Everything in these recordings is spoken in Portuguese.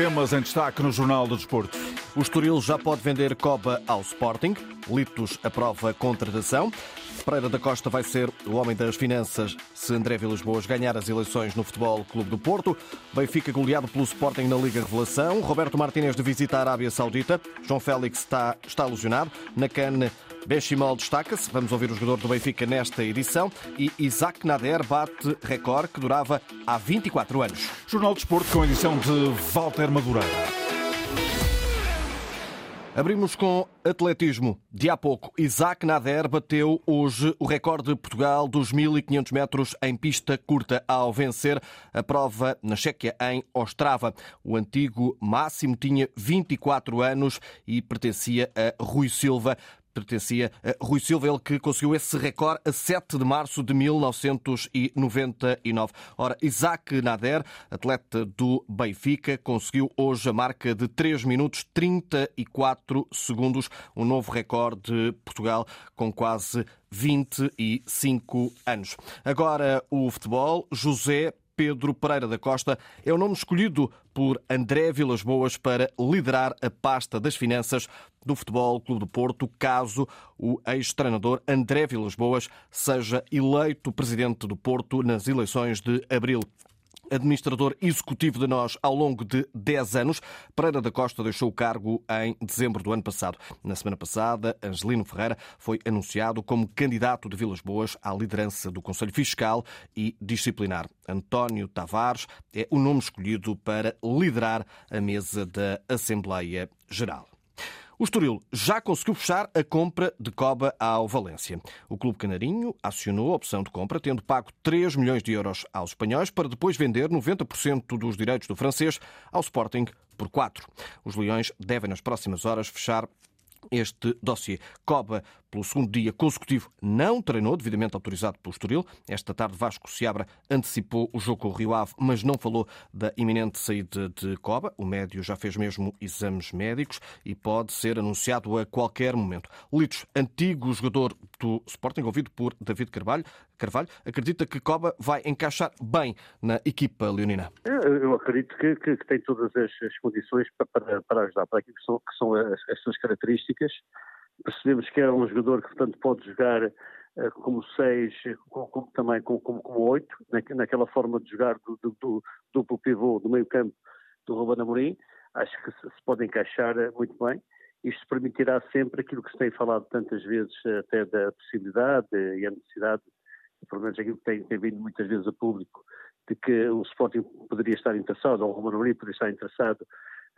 temas em destaque no Jornal do Desporto. O Estoril já pode vender Coba ao Sporting. Litos aprova contratação. Pereira da Costa vai ser o homem das finanças se André Vilas Boas ganhar as eleições no Futebol Clube do Porto. Benfica goleado pelo Sporting na Liga Revelação. Roberto Martínez de visita a Arábia Saudita. João Félix está, está alusionado. Na CAN, Benchimol destaca-se. Vamos ouvir o jogador do Benfica nesta edição. E Isaac Nader bate recorde que durava há 24 anos. Jornal do Desporto com edição de Walter Madureira. Abrimos com atletismo. De há pouco, Isaac Nader bateu hoje o recorde de Portugal dos 1500 metros em pista curta ao vencer a prova na Chequia em Ostrava. O antigo máximo tinha 24 anos e pertencia a Rui Silva pertencia a Rui Silva, ele que conseguiu esse recorde a 7 de março de 1999. Ora, Isaac Nader, atleta do Benfica, conseguiu hoje a marca de 3 minutos 34 segundos, um novo recorde de Portugal com quase 25 anos. Agora o futebol, José Pedro Pereira da Costa é o nome escolhido por André Vilas Boas para liderar a pasta das finanças do Futebol Clube do Porto, caso o ex-treinador André Vilas Boas seja eleito presidente do Porto nas eleições de abril administrador executivo de nós ao longo de 10 anos. Pereira da Costa deixou o cargo em dezembro do ano passado. Na semana passada, Angelino Ferreira foi anunciado como candidato de Vilas Boas à liderança do Conselho Fiscal e Disciplinar. António Tavares é o nome escolhido para liderar a mesa da Assembleia Geral. O Estoril já conseguiu fechar a compra de Coba ao Valência. O Clube Canarinho acionou a opção de compra, tendo pago 3 milhões de euros aos espanhóis para depois vender 90% dos direitos do francês ao Sporting por 4. Os Leões devem nas próximas horas fechar este dossiê. Coba, pelo segundo dia consecutivo, não treinou, devidamente autorizado pelo Estoril. Esta tarde, Vasco Seabra antecipou o jogo com o Rio Ave, mas não falou da iminente saída de Coba. O médio já fez mesmo exames médicos e pode ser anunciado a qualquer momento. Litos, antigo jogador do Sporting, ouvido por David Carvalho, Carvalho acredita que Coba vai encaixar bem na equipa leonina. Eu acredito que, que, que tem todas as, as condições para, para, para, ajudar, para aquilo que são, que são as, as suas características. Percebemos que é um jogador que, portanto, pode jogar uh, como seis, como, também como, como, naquela forma de jogar do, do, do duplo pivô do meio campo do Ruben Amorim. Acho que se, pode encaixar uh, muito bem. Isto permitirá sempre aquilo que se tem falado tantas vezes, uh, até da possibilidade e a necessidade pelo menos aquilo que tem, tem vindo muitas vezes a público, de que o Sporting poderia estar interessado, ou o Romano Amorim poderia estar interessado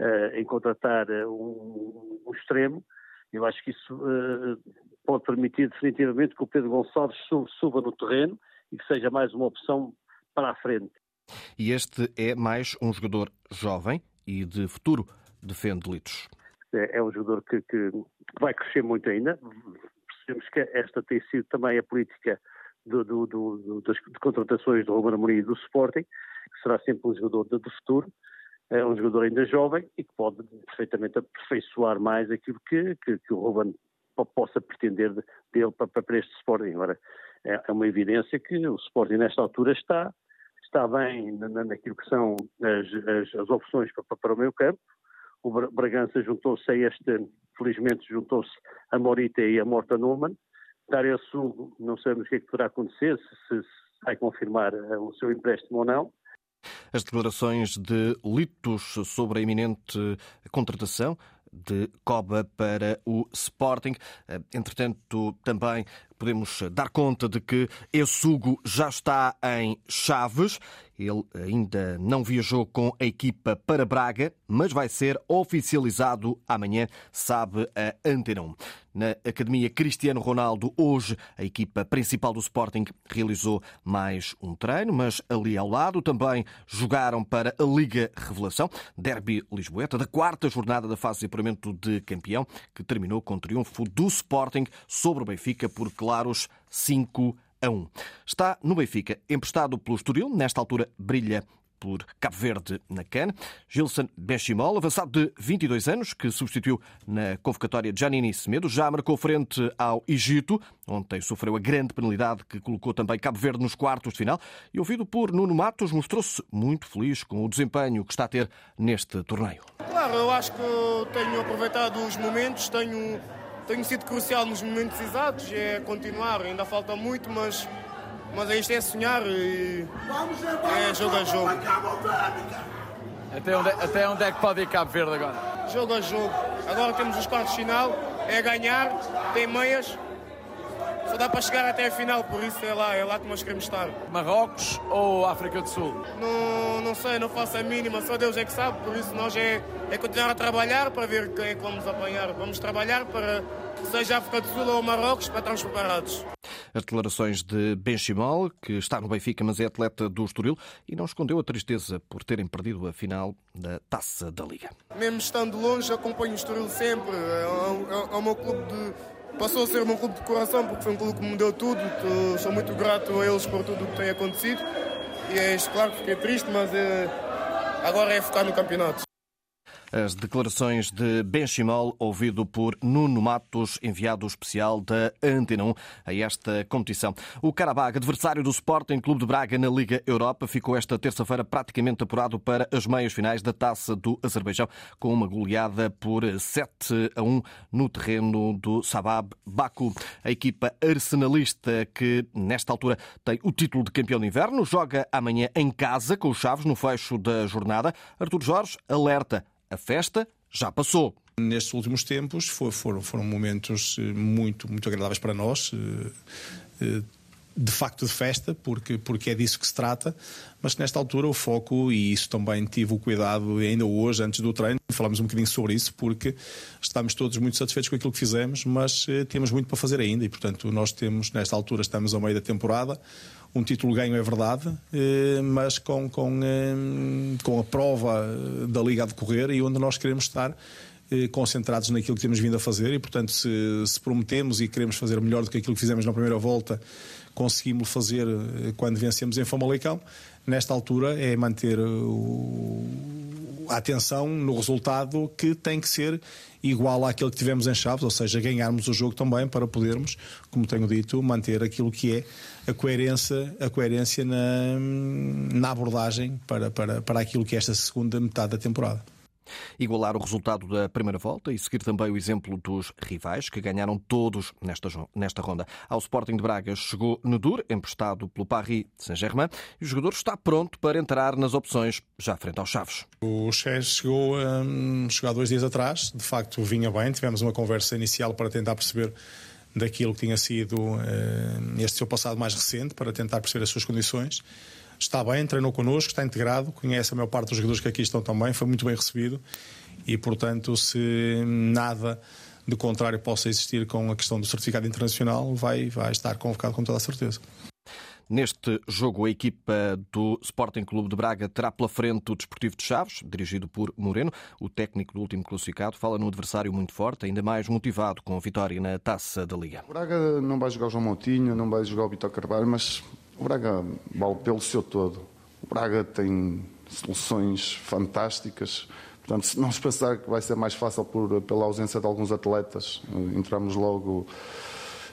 uh, em contratar um, um, extremo. Eu acho que isso uh, pode permitir definitivamente que o Pedro Gonçalves suba, no terreno e que seja mais uma opção para a frente. E este é mais um jogador jovem e de futuro, defende Litos. É, é um jogador que, que, vai crescer muito ainda. Percebemos que esta tem sido também a política do, do, do, das de contratações do Ruben Amorim e do Sporting, que será sempre um jogador de futuro, é um jogador ainda jovem e que pode perfeitamente aperfeiçoar mais aquilo que, que, que o Ruben possa pretender dele para, para este Sporting. Agora, é, é uma evidência que o Sporting nesta altura está, está bem naquilo que são as, as, as opções para, para o meio campo. O Bragança juntou-se a este, felizmente juntou-se a Morita e a Morta Numan, dar esse não sabemos o que é que poderá acontecer, se, se vai confirmar eh, o seu empréstimo ou não. As declarações de Litos sobre a iminente contratação de Coba para o Sporting. Eh, entretanto, também podemos dar conta de que esse Hugo já está em Chaves. Ele ainda não viajou com a equipa para Braga, mas vai ser oficializado amanhã, sabe a Antena 1. Na Academia Cristiano Ronaldo, hoje, a equipa principal do Sporting realizou mais um treino, mas ali ao lado também jogaram para a Liga Revelação, Derby Lisboeta, da quarta jornada da fase de apuramento de campeão, que terminou com o triunfo do Sporting sobre o Benfica por claro claros 5 a 1. Está no Benfica, emprestado pelo Estoril. Nesta altura brilha por Cabo Verde na CAN. Gilson Benchimol, avançado de 22 anos, que substituiu na convocatória Giannini Semedo, já marcou frente ao Egito. Ontem sofreu a grande penalidade que colocou também Cabo Verde nos quartos de final. E ouvido por Nuno Matos, mostrou-se muito feliz com o desempenho que está a ter neste torneio. Claro, eu acho que tenho aproveitado os momentos, tenho, tenho sido crucial nos momentos exatos. É continuar, ainda falta muito, mas mas isto é sonhar e é jogo a jogo. Até onde, até onde é que pode ir Cabo Verde agora? Jogo a jogo. Agora temos os quartos de final, é ganhar, tem meias. Só dá para chegar até a final, por isso é lá, é lá que nós queremos estar. Marrocos ou África do Sul? Não, não sei, não faço a mínima, só Deus é que sabe, por isso nós é, é continuar a trabalhar para ver quem é que vamos apanhar. Vamos trabalhar para seja África do Sul ou Marrocos para estarmos preparados. As declarações de Benchimol, que está no Benfica, mas é atleta do Estoril, e não escondeu a tristeza por terem perdido a final da Taça da Liga. Mesmo estando longe, acompanho o Estoril sempre. É, é, é o meu clube de passou a ser o meu clube de coração porque foi um clube que me deu tudo. Sou muito grato a eles por tudo o que tem acontecido. E é claro que fiquei triste, mas é, agora é focar no campeonato. As declarações de Benchimol, ouvido por Nuno Matos, enviado especial da Antena 1 a esta competição. O Karabag, adversário do Sporting Clube de Braga na Liga Europa, ficou esta terça-feira praticamente apurado para as meias finais da Taça do Azerbaijão, com uma goleada por 7 a 1 no terreno do Sabab Baku. A equipa arsenalista, que nesta altura tem o título de campeão de inverno, joga amanhã em casa com os Chaves no fecho da jornada. Artur Jorge alerta a festa já passou. Nestes últimos tempos foram, foram momentos eh, muito, muito agradáveis para nós eh, eh, de facto de festa, porque, porque é disso que se trata, mas nesta altura o foco, e isso também tive o cuidado ainda hoje, antes do treino, falamos um bocadinho sobre isso, porque estamos todos muito satisfeitos com aquilo que fizemos, mas temos muito para fazer ainda, e portanto nós temos, nesta altura, estamos ao meio da temporada, um título ganho é verdade, eh, mas com, com, eh, com a prova da Liga a decorrer e onde nós queremos estar eh, concentrados naquilo que temos vindo a fazer e, portanto, se, se, prometemos e queremos fazer melhor do que aquilo que fizemos na primeira volta, conseguimos fazer quando vencemos em Famalicão. Nesta altura é manter o, atenção no resultado que tem que ser igual àquele que tivemos em Chaves, ou seja, ganharmos o jogo também para podermos, como tenho dito, manter aquilo que é a coerência, a coerência na, na abordagem para, para, para aquilo que é esta segunda metade da temporada. Igualar o resultado da primeira volta e seguir também o exemplo dos rivais, que ganharam todos nesta, nesta ronda. Ao Sporting de Braga chegou Nedur, emprestado pelo Paris Saint-Germain, e o jogador está pronto para entrar nas opções, já frente aos Chaves. O Chaves chegou, um, chegou há dois dias atrás, de facto vinha bem, tivemos uma conversa inicial para tentar perceber daquilo que tinha sido uh, este seu passado mais recente, para tentar perceber as suas condições está bem, treinou connosco, está integrado, conhece a maior parte dos jogadores que aqui estão também, foi muito bem recebido e, portanto, se nada de contrário possa existir com a questão do certificado internacional, vai, vai estar convocado com toda a certeza. Neste jogo, a equipa do Sporting Clube de Braga terá pela frente o Desportivo de Chaves, dirigido por Moreno. O técnico do último classificado fala num adversário muito forte, ainda mais motivado com a vitória na taça da Liga. O Braga não vai jogar o João Moutinho, não vai jogar o Vitor Carvalho, mas o Braga vale pelo seu todo. O Braga tem soluções fantásticas. Portanto, se não se pensar que vai ser mais fácil por, pela ausência de alguns atletas, entramos logo,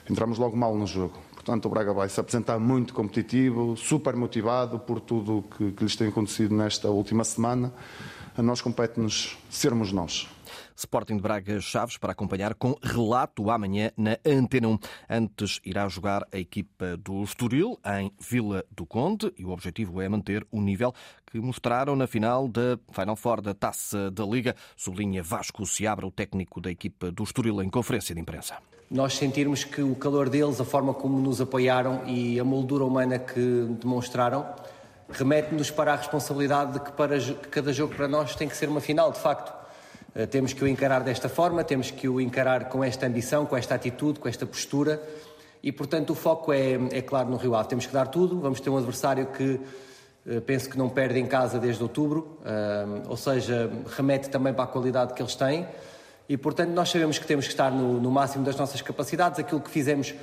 entramos logo mal no jogo. Portanto, o Braga vai se apresentar muito competitivo, super motivado por tudo que, que lhes tem acontecido nesta última semana. A nós compete-nos sermos nós. Sporting de Braga Chaves para acompanhar com relato amanhã na Antena 1. Antes irá jogar a equipa do Estoril em Vila do Conde e o objetivo é manter o nível que mostraram na final da Final Four da Taça da Liga, sublinha Vasco Seabra, o técnico da equipa do Estoril em conferência de imprensa. Nós sentirmos que o calor deles, a forma como nos apoiaram e a moldura humana que demonstraram remete-nos para a responsabilidade de que, para, que cada jogo para nós tem que ser uma final, de facto. Eh, temos que o encarar desta forma, temos que o encarar com esta ambição, com esta atitude, com esta postura e, portanto, o foco é, é claro no Rio Ave. Temos que dar tudo, vamos ter um adversário que eh, penso que não perde em casa desde outubro, eh, ou seja, remete também para a qualidade que eles têm e, portanto, nós sabemos que temos que estar no, no máximo das nossas capacidades. Aquilo que fizemos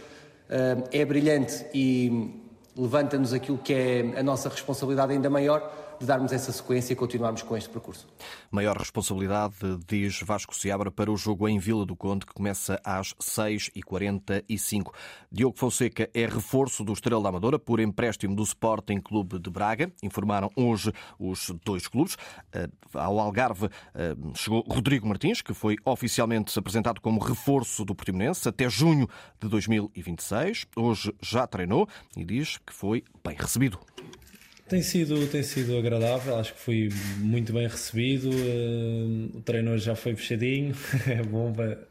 é brilhante e levanta-nos aquilo que é a nossa responsabilidade ainda maior de darmos essa sequência e continuarmos com este percurso. Maior responsabilidade, diz Vasco Seabra, para o jogo em Vila do Conde, que começa às 6h45. Diogo Fonseca é reforço do Estrela da Amadora por empréstimo do Sporting Clube de Braga. Informaram hoje os dois clubes. Eh, ao Algarve eh, chegou Rodrigo Martins, que foi oficialmente apresentado como reforço do Portimonense até junho de 2026. Hoje já treinou e diz que foi bem recebido. Tem sido, tem sido agradável, acho que fui muito bem recebido. Eh, o treino já foi fechadinho, é bom para,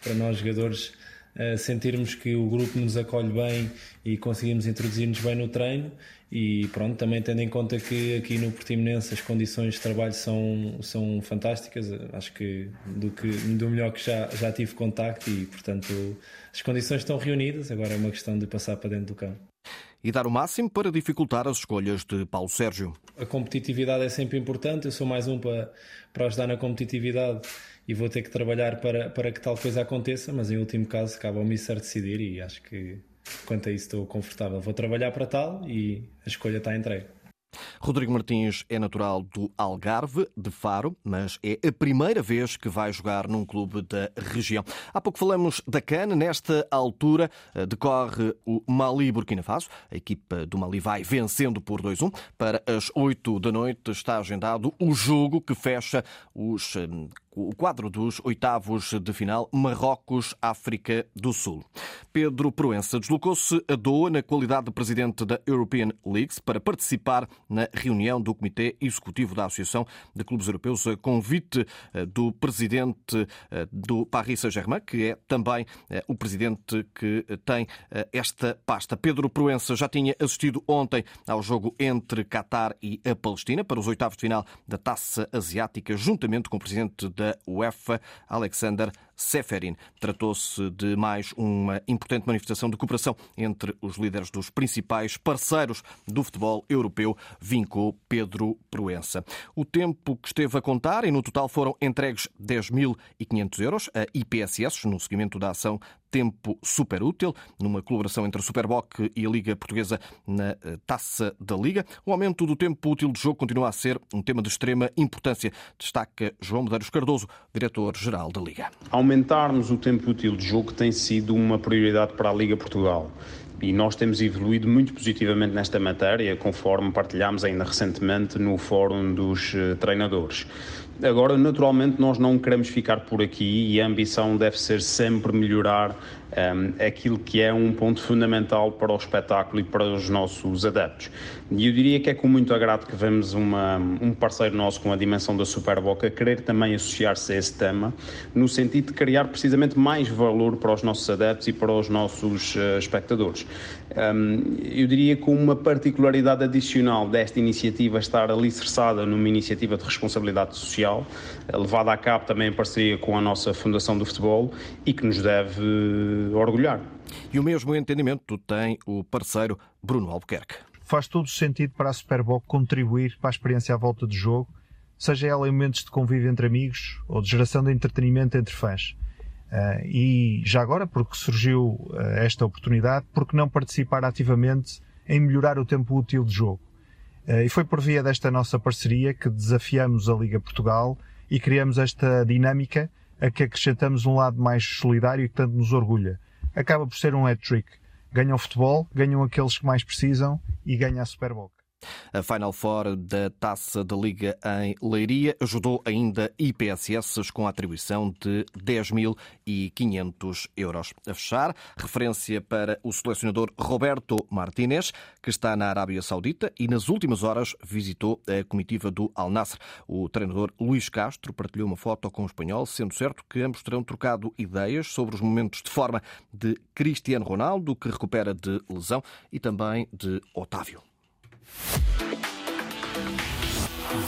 para nós jogadores eh, sentirmos que o grupo nos acolhe bem e conseguimos introduzir-nos bem no treino. E pronto, também tendo em conta que aqui no Portimonense as condições de trabalho são, são fantásticas, acho que do, que do melhor que já, já tive contacto e portanto as condições estão reunidas, agora é uma questão de passar para dentro do campo e dar o máximo para dificultar as escolhas de Paulo Sérgio. A competitividade é sempre importante, eu sou mais um para, para ajudar na competitividade e vou ter que trabalhar para, para que tal coisa aconteça, mas em último caso cabe ao Mister decidir e acho que quanto a isso estou confortável. Vou trabalhar para tal e a escolha está entregue. Rodrigo Martins é natural do Algarve, de Faro, mas é a primeira vez que vai jogar num clube da região. Há pouco falamos da CAN. Nesta altura eh, decorre o Mali Burkina Faso. A equipa do Mali vai vencendo por 2-1. Para as 8 da noite está agendado o jogo que fecha os eh, o quadro dos oitavos de final Marrocos-África do Sul. Pedro Proença deslocou-se a Doha na qualidade de presidente da European Leagues para participar na reunião do Comitê Executivo da Associação de Clubes Europeus, a convite eh, do presidente eh, do Paris Saint-Germain, que é também eh, o presidente que tem esta pasta. Pedro Proença já tinha assistido ontem ao jogo entre Qatar e a Palestina para os oitavos de final da Taça Asiática, juntamente com o presidente da UEFA, Alexander Seferin. Tratou-se de mais uma importante manifestação de cooperação entre os líderes dos principais parceiros do futebol europeu, vincou Pedro Proença. O tempo que esteve a contar e no total foram entregues 10.500 euros a IPSS no seguimento da ação tempo super útil, numa colaboração entre a Superboc e a Liga Portuguesa na eh, Taça da Liga. O aumento do tempo útil de jogo continua a ser um tema de extrema importância, destaca João Medeiros Cardoso, diretor-geral da Liga. Aumentarmos o tempo útil de jogo tem sido uma prioridade para a Liga Portugal. E nós temos evoluído muito positivamente nesta matéria, conforme partilhámos ainda recentemente no Fórum dos eh, Treinadores. Agora, naturalmente, nós não queremos ficar por aqui e a ambição deve ser sempre melhorar um, aquilo que é um ponto fundamental para o espetáculo e para os nossos adeptos. E eu diria que é com muito agrado que vemos uma, um parceiro nosso com a dimensão da Superboca querer também associar-se a esse tema, no sentido de criar precisamente mais valor para os nossos adeptos e para os nossos uh, espectadores. Um, eu diria que uma particularidade adicional desta iniciativa estar alicerçada numa iniciativa de responsabilidade social, levada a cabo também em parceria com a nossa Fundação do Futebol e que nos deve orgulhar. E o mesmo entendimento tem o parceiro Bruno Albuquerque. Faz todo o sentido para a Superboc contribuir para a experiência à volta do jogo, seja ela em momentos de convívio entre amigos ou de geração de entretenimento entre fãs. Uh, e já agora, porque surgiu uh, esta oportunidade, porque não participar ativamente em melhorar o tempo útil de jogo? Uh, e foi por via desta nossa parceria que desafiamos a Liga Portugal e criamos esta dinâmica a que acrescentamos um lado mais solidário e que tanto nos orgulha. Acaba por ser um hat-trick. Ganham o futebol, ganham aqueles que mais precisam e ganha a Super Bowl. A Final Four da Taça da Liga em Leiria ajudou ainda IPSS com a atribuição de 10.500 euros. A fechar, referência para o selecionador Roberto Martínez, que está na Arábia Saudita e nas últimas horas visitou a comitiva do Al Nasser. O treinador Luís Castro partilhou uma foto com o espanhol, sendo certo que ambos terão trocado ideias sobre os momentos de forma de Cristiano Ronaldo, que recupera de lesão, e também de Otávio.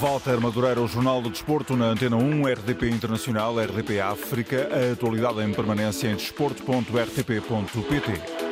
Walter Madureira, o Jornal do Desporto na Antena 1, RDP Internacional, RDP África, a atualidade em permanência em desporto.rtp.pt.